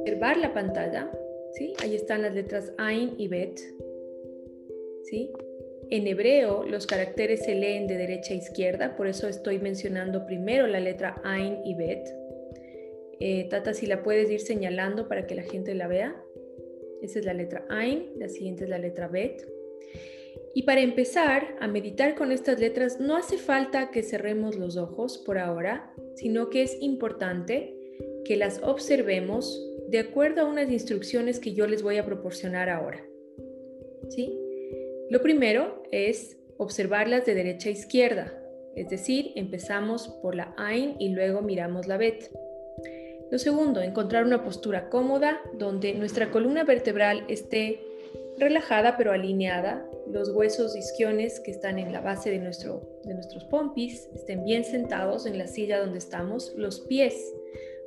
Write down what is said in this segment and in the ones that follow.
Observar la pantalla, ¿sí? Ahí están las letras Ain y Bet, ¿sí? En hebreo los caracteres se leen de derecha a izquierda, por eso estoy mencionando primero la letra Ain y Bet. Eh, Tata, si la puedes ir señalando para que la gente la vea. Esa es la letra Ain, la siguiente es la letra Bet. Y para empezar a meditar con estas letras, no hace falta que cerremos los ojos por ahora, sino que es importante que las observemos de acuerdo a unas instrucciones que yo les voy a proporcionar ahora. ¿Sí? Lo primero es observarlas de derecha a izquierda, es decir, empezamos por la Ain y luego miramos la Bet. Lo segundo, encontrar una postura cómoda donde nuestra columna vertebral esté relajada pero alineada, los huesos isquiones que están en la base de, nuestro, de nuestros pompis estén bien sentados en la silla donde estamos, los pies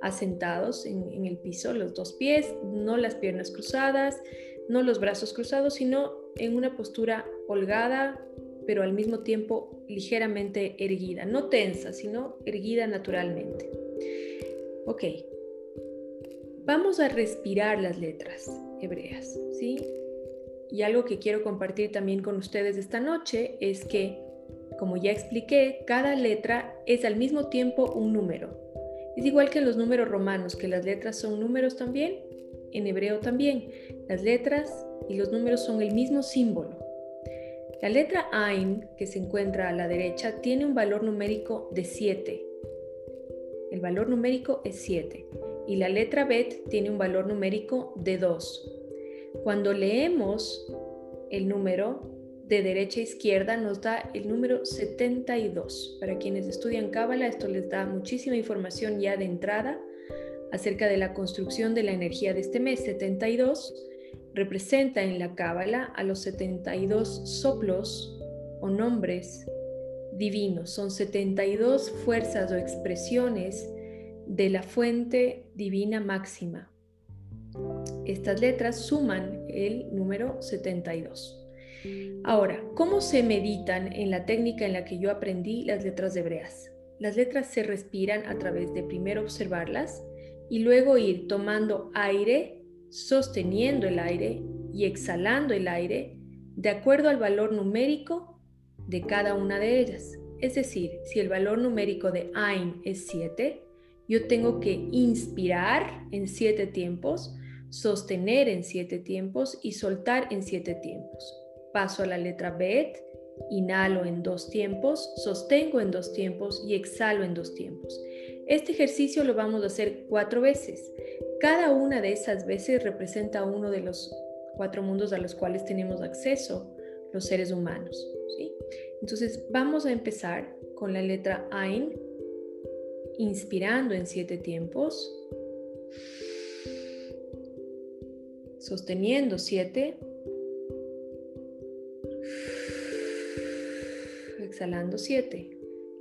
asentados en, en el piso, los dos pies, no las piernas cruzadas, no los brazos cruzados, sino en una postura holgada, pero al mismo tiempo ligeramente erguida, no tensa, sino erguida naturalmente. Ok, vamos a respirar las letras hebreas, ¿sí? Y algo que quiero compartir también con ustedes esta noche es que, como ya expliqué, cada letra es al mismo tiempo un número. Es igual que los números romanos, que las letras son números también, en hebreo también. Las letras y los números son el mismo símbolo. La letra Ain, que se encuentra a la derecha, tiene un valor numérico de 7 el valor numérico es 7 y la letra Bet tiene un valor numérico de 2. Cuando leemos el número de derecha a izquierda nos da el número 72. Para quienes estudian Cábala, esto les da muchísima información ya de entrada acerca de la construcción de la energía de este mes. 72 representa en la Cábala a los 72 soplos o nombres divinos. Son 72 fuerzas o expresiones de la fuente divina máxima. Estas letras suman el número 72. Ahora, ¿cómo se meditan en la técnica en la que yo aprendí las letras hebreas? Las letras se respiran a través de primero observarlas y luego ir tomando aire, sosteniendo el aire y exhalando el aire de acuerdo al valor numérico de cada una de ellas. Es decir, si el valor numérico de Ain es 7, yo tengo que inspirar en 7 tiempos, sostener en 7 tiempos y soltar en 7 tiempos. Paso a la letra Bet, inhalo en 2 tiempos, sostengo en 2 tiempos y exhalo en 2 tiempos. Este ejercicio lo vamos a hacer cuatro veces. Cada una de esas veces representa uno de los cuatro mundos a los cuales tenemos acceso los seres humanos. ¿sí? Entonces vamos a empezar con la letra Ain, inspirando en siete tiempos, sosteniendo siete, exhalando siete.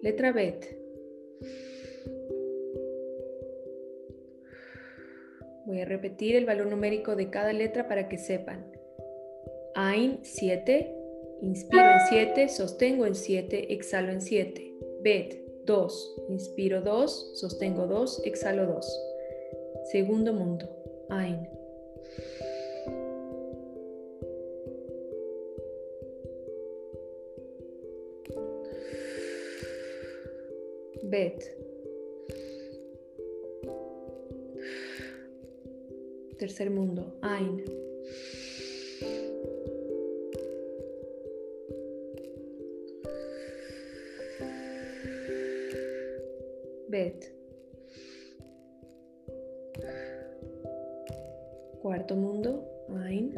Letra Bet. Voy a repetir el valor numérico de cada letra para que sepan. Ain 7, Inspiro en 7, sostengo en 7, exhalo en 7. Bet 2. Inspiro 2, sostengo 2, exhalo 2. Segundo mundo. Ain. Bet. Tercer mundo. Ain. Cuarto mundo, Ain.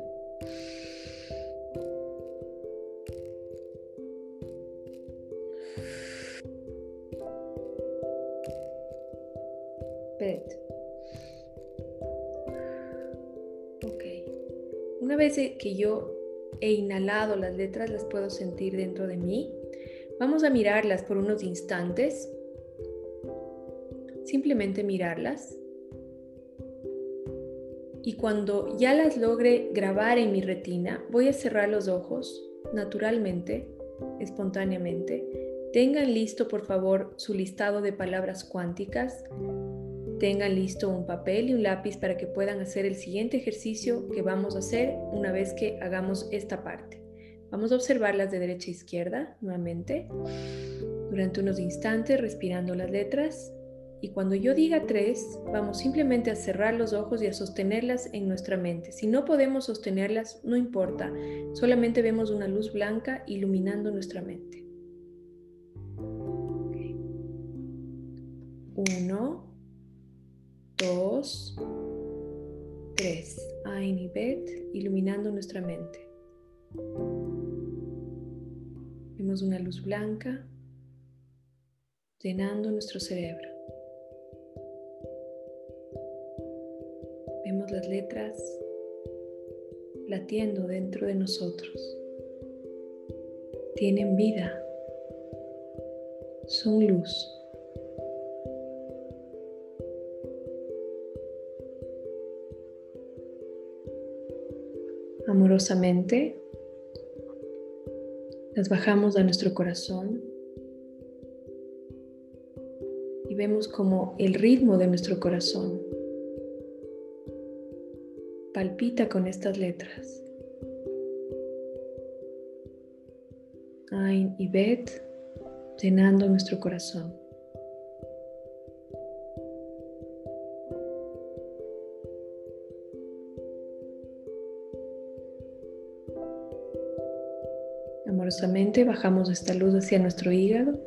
Que yo he inhalado las letras, las puedo sentir dentro de mí. Vamos a mirarlas por unos instantes simplemente mirarlas. Y cuando ya las logre grabar en mi retina, voy a cerrar los ojos naturalmente, espontáneamente, Tengan listo, por favor, su listado de palabras cuánticas. Tengan listo un papel y un lápiz para que puedan hacer el siguiente ejercicio que vamos a hacer una vez que hagamos esta parte. Vamos a observarlas de derecha a izquierda nuevamente durante unos instantes respirando las letras y cuando yo diga tres, vamos simplemente a cerrar los ojos y a sostenerlas en nuestra mente. Si no podemos sostenerlas, no importa, solamente vemos una luz blanca iluminando nuestra mente. Uno, dos, tres. Ain y Bet iluminando nuestra mente. Vemos una luz blanca llenando nuestro cerebro. Vemos las letras latiendo dentro de nosotros. Tienen vida. Son luz. Amorosamente las bajamos a nuestro corazón y vemos como el ritmo de nuestro corazón palpita con estas letras. Ain y Bet llenando nuestro corazón. Amorosamente bajamos esta luz hacia nuestro hígado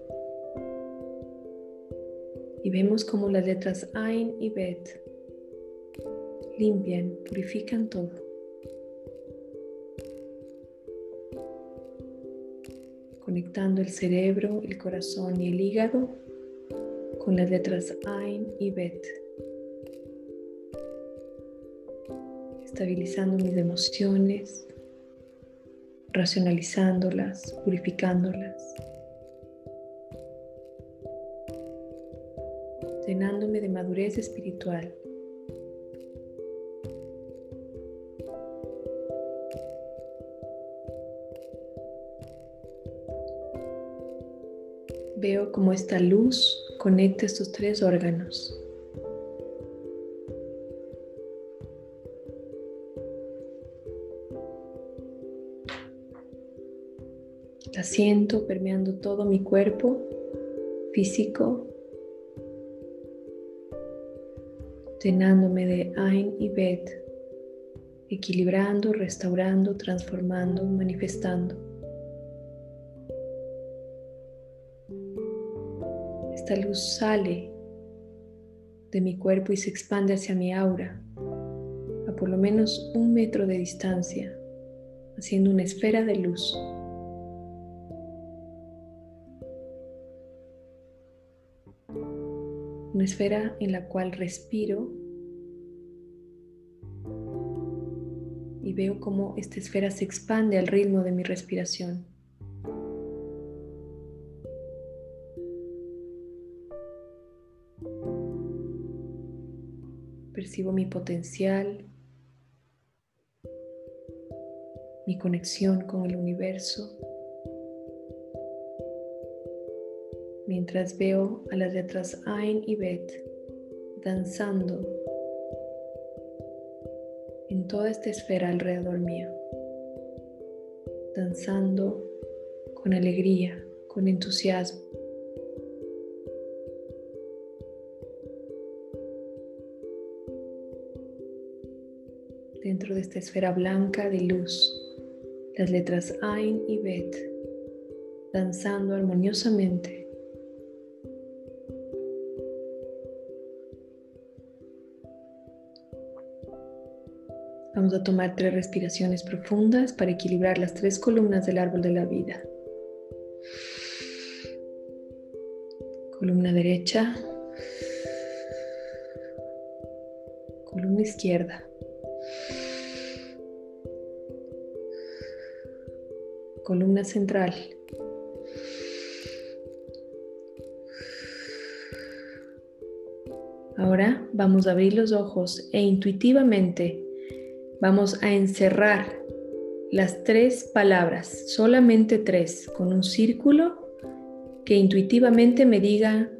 y vemos como las letras Ain y Bet limpian, purifican todo. Conectando el cerebro, el corazón y el hígado con las letras Ain y Bet. Estabilizando mis emociones, racionalizándolas, purificándolas. llenándome de madurez espiritual. Veo cómo esta luz conecta estos tres órganos. La siento permeando todo mi cuerpo físico, llenándome de Ain y Bet, equilibrando, restaurando, transformando, manifestando. Esta luz sale de mi cuerpo y se expande hacia mi aura a por lo menos un metro de distancia, haciendo una esfera de luz. Una esfera en la cual respiro y veo cómo esta esfera se expande al ritmo de mi respiración. Percibo mi potencial, mi conexión con el universo. Mientras veo a las letras Ain y Bet danzando en toda esta esfera alrededor mío, danzando con alegría, con entusiasmo. Dentro de esta esfera blanca de luz, las letras Ain y Bet danzando armoniosamente Vamos a tomar tres respiraciones profundas para equilibrar las tres columnas del árbol de la vida. Columna derecha. Columna izquierda. Columna central. Ahora vamos a abrir los ojos e intuitivamente Vamos a encerrar las tres palabras, solamente tres, con un círculo que intuitivamente me diga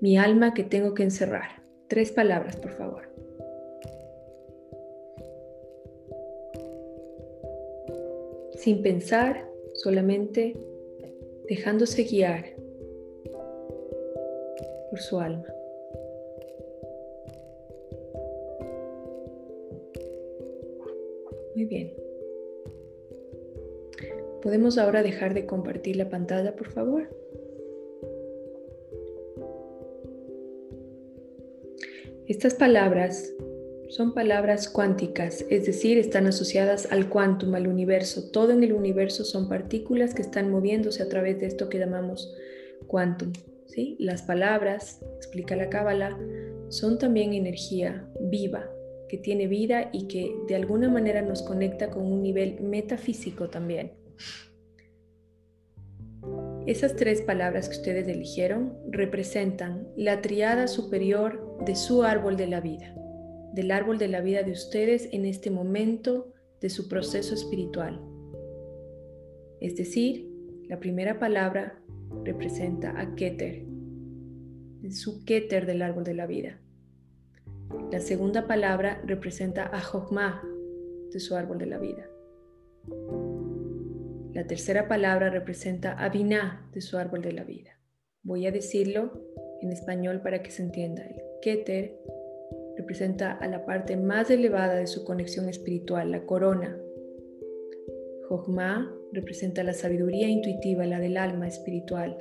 mi alma que tengo que encerrar. Tres palabras, por favor. Sin pensar, solamente dejándose guiar por su alma. Muy bien. ¿Podemos ahora dejar de compartir la pantalla, por favor? Estas palabras son palabras cuánticas, es decir, están asociadas al quantum, al universo. Todo en el universo son partículas que están moviéndose a través de esto que llamamos quantum. ¿sí? Las palabras, explica la Cábala, son también energía viva, que tiene vida y que de alguna manera nos conecta con un nivel metafísico también. Esas tres palabras que ustedes eligieron representan la triada superior de su árbol de la vida, del árbol de la vida de ustedes en este momento de su proceso espiritual. Es decir, la primera palabra representa a Keter, su Keter del árbol de la vida. La segunda palabra representa a Jochma de su árbol de la vida. La tercera palabra representa a Binah de su árbol de la vida. Voy a decirlo en español para que se entienda. El Keter representa a la parte más elevada de su conexión espiritual, la corona. Jochma representa la sabiduría intuitiva, la del alma espiritual.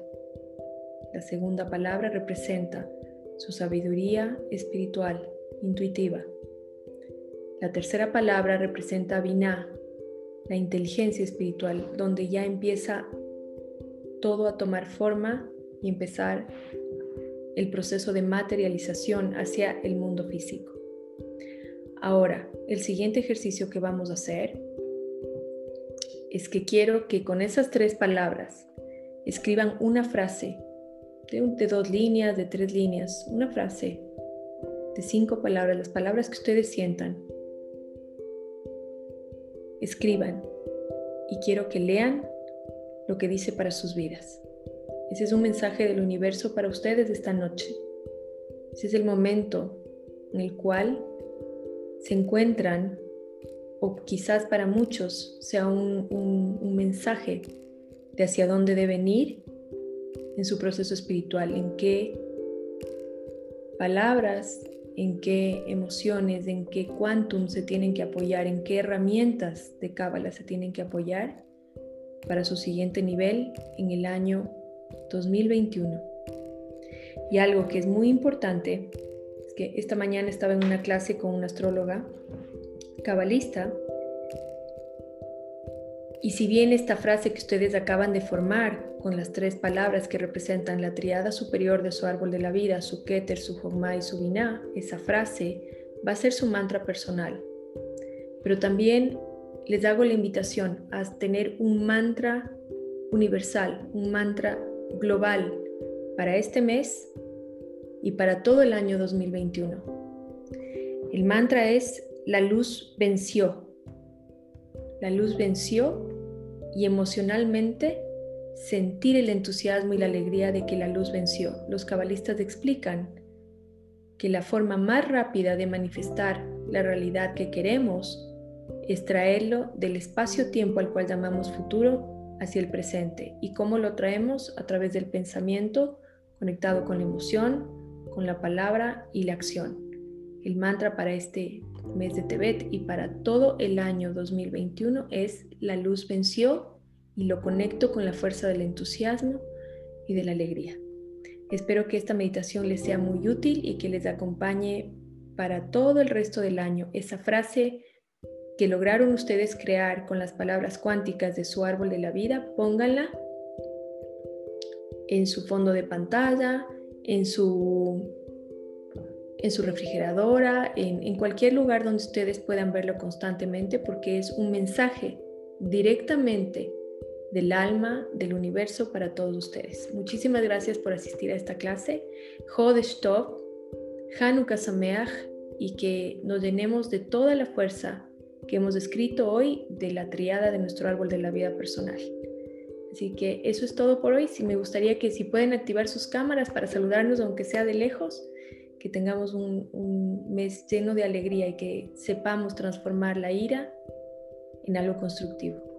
La segunda palabra representa su sabiduría espiritual, intuitiva. La tercera palabra representa Binah, la inteligencia espiritual, donde ya empieza todo a tomar forma y empezar el proceso de materialización hacia el mundo físico. Ahora, el siguiente ejercicio que vamos a hacer es que quiero que con esas tres palabras escriban una frase de, de dos líneas, de tres líneas, una frase cinco palabras, las palabras que ustedes sientan. Escriban y quiero que lean lo que dice para sus vidas. Ese es un mensaje del universo para ustedes esta noche. Ese es el momento en el cual se encuentran, o quizás para muchos sea un, un mensaje de hacia dónde deben ir en su proceso espiritual, en qué palabras en qué emociones, en qué quantum se tienen que apoyar, en qué herramientas de Cábala se tienen que apoyar para su siguiente nivel en el año 2021. Y algo que es muy importante es que esta mañana estaba en una clase con una astróloga cabalista y si bien esta frase que ustedes acaban de formar con las tres palabras que representan la triada superior de su árbol de la vida, su Keter, su Jogma y su Binah, esa frase va a ser su mantra personal. Pero también les hago la invitación a tener un mantra universal, un mantra global para este mes y para todo el año 2021. El mantra es la luz venció. La luz venció y emocionalmente sentir el entusiasmo y la alegría de que la luz venció. Los cabalistas explican que la forma más rápida de manifestar la realidad que queremos es traerlo del espacio-tiempo al cual llamamos futuro hacia el presente. ¿Y cómo lo traemos? A través del pensamiento conectado con la emoción, con la palabra y la acción. El mantra para este mes de Tebet y para todo el año 2021 es la luz venció y lo conecto con la fuerza del entusiasmo y de la alegría. Espero que esta meditación les sea muy útil y que les acompañe para todo el resto del año. Esa frase que lograron ustedes crear con las palabras cuánticas de su árbol de la vida, pónganla en su fondo de pantalla, en su, en su refrigeradora, en, en cualquier lugar donde ustedes puedan verlo constantemente, porque es un mensaje directamente del alma, del universo para todos ustedes. Muchísimas gracias por asistir a esta clase. Hodesh Tov, Hanukkah Sameach y que nos llenemos de toda la fuerza que hemos escrito hoy de la triada de nuestro árbol de la vida personal. Así que eso es todo por hoy. Si me gustaría que si pueden activar sus cámaras para saludarnos, aunque sea de lejos, que tengamos un, mes lleno de alegría y que sepamos transformar la ira en algo constructivo.